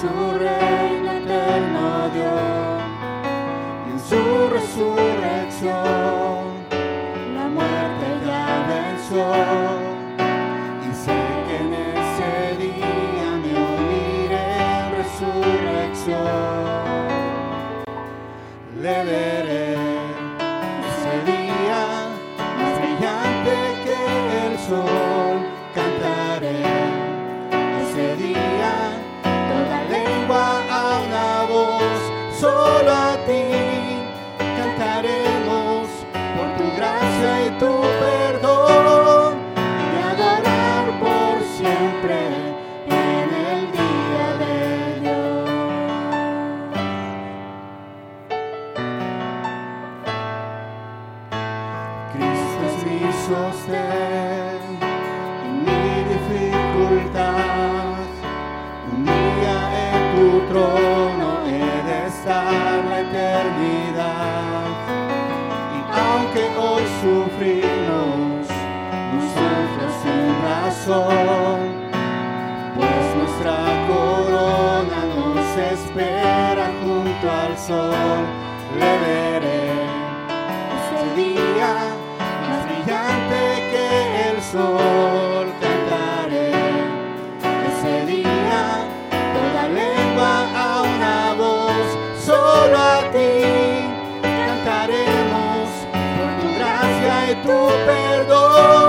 su reino eterno dio y en su resurrección la muerte ya venció. Y sé que en ese día me uniré en resurrección. Le veré Mi sostén mi dificultad. Un día en tu trono he de estar la eternidad. Y aunque hoy sufrimos, nosotros sin razón, pues nuestra corona nos espera junto al sol, le veré ese día sol cantaré. Ese día toda lengua a una voz solo a ti cantaremos. Por tu gracia y tu perdón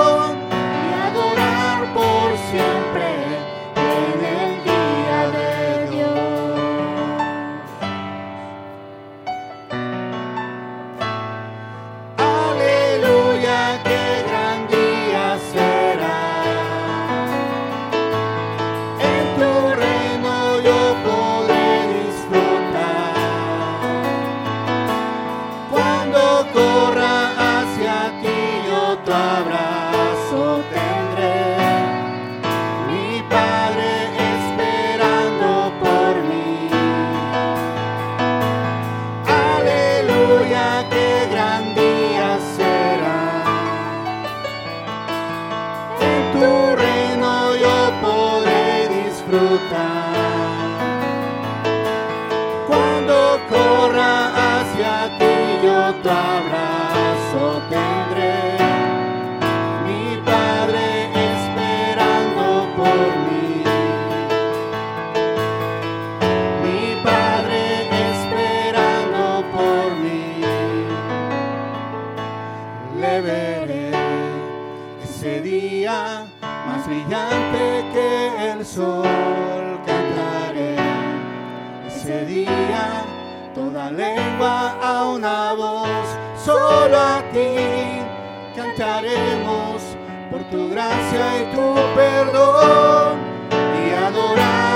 sol cantaré. Ese día toda lengua a una voz, solo a ti cantaremos por tu gracia y tu perdón y adorar